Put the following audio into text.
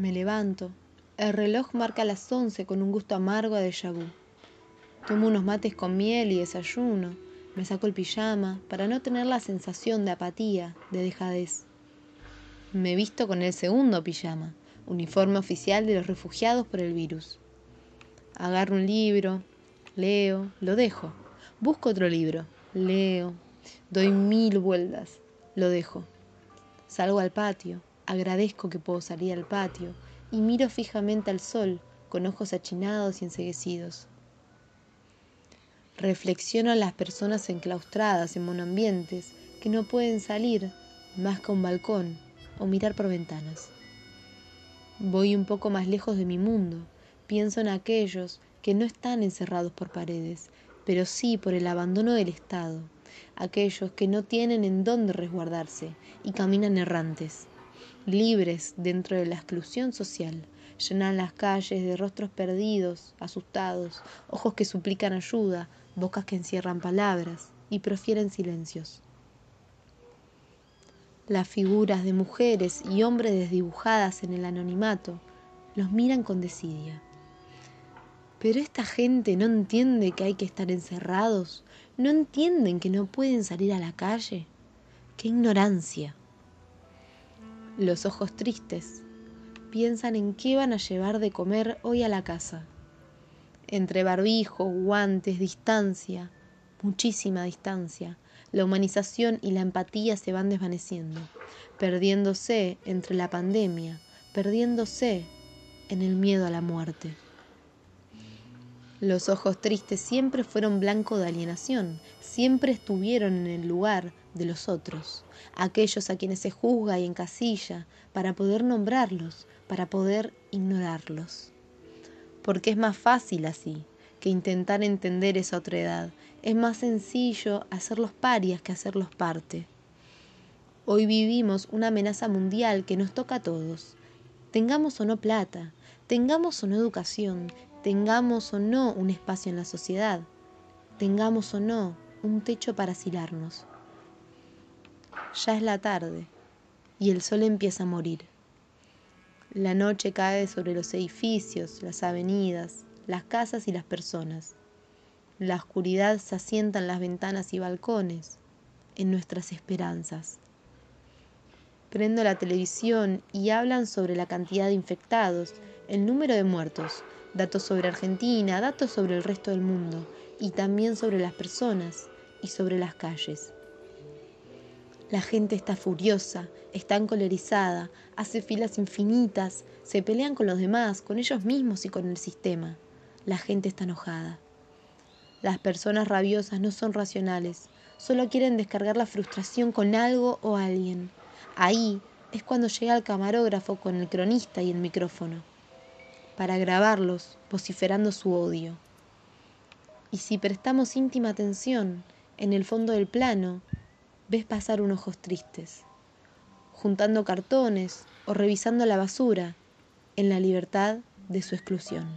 Me levanto. El reloj marca las once con un gusto amargo a déjà. Tomo unos mates con miel y desayuno. Me saco el pijama para no tener la sensación de apatía, de dejadez. Me visto con el segundo pijama, uniforme oficial de los refugiados por el virus. Agarro un libro, leo, lo dejo. Busco otro libro, leo, doy mil vueltas, lo dejo. Salgo al patio, agradezco que puedo salir al patio y miro fijamente al sol con ojos achinados y enseguecidos. Reflexiono a las personas enclaustradas en monoambientes que no pueden salir más que a un balcón o mirar por ventanas. Voy un poco más lejos de mi mundo, pienso en aquellos que no están encerrados por paredes, pero sí por el abandono del Estado, aquellos que no tienen en dónde resguardarse y caminan errantes, libres dentro de la exclusión social, llenan las calles de rostros perdidos, asustados, ojos que suplican ayuda, bocas que encierran palabras y profieren silencios. Las figuras de mujeres y hombres desdibujadas en el anonimato los miran con desidia. Pero esta gente no entiende que hay que estar encerrados, no entienden que no pueden salir a la calle. ¡Qué ignorancia! Los ojos tristes piensan en qué van a llevar de comer hoy a la casa. Entre barbijo, guantes, distancia, muchísima distancia, la humanización y la empatía se van desvaneciendo, perdiéndose entre la pandemia, perdiéndose en el miedo a la muerte. Los ojos tristes siempre fueron blanco de alienación, siempre estuvieron en el lugar de los otros, aquellos a quienes se juzga y encasilla, para poder nombrarlos, para poder ignorarlos. Porque es más fácil así que intentar entender esa otra edad. Es más sencillo hacerlos parias que hacerlos parte. Hoy vivimos una amenaza mundial que nos toca a todos. Tengamos o no plata, tengamos o no educación, tengamos o no un espacio en la sociedad, tengamos o no un techo para asilarnos. Ya es la tarde y el sol empieza a morir. La noche cae sobre los edificios, las avenidas, las casas y las personas. La oscuridad se asienta en las ventanas y balcones, en nuestras esperanzas. Prendo la televisión y hablan sobre la cantidad de infectados, el número de muertos, datos sobre Argentina, datos sobre el resto del mundo y también sobre las personas y sobre las calles. La gente está furiosa, está encolerizada, hace filas infinitas, se pelean con los demás, con ellos mismos y con el sistema. La gente está enojada. Las personas rabiosas no son racionales, solo quieren descargar la frustración con algo o alguien. Ahí es cuando llega el camarógrafo con el cronista y el micrófono, para grabarlos vociferando su odio. Y si prestamos íntima atención, en el fondo del plano ves pasar unos ojos tristes, juntando cartones o revisando la basura en la libertad de su exclusión.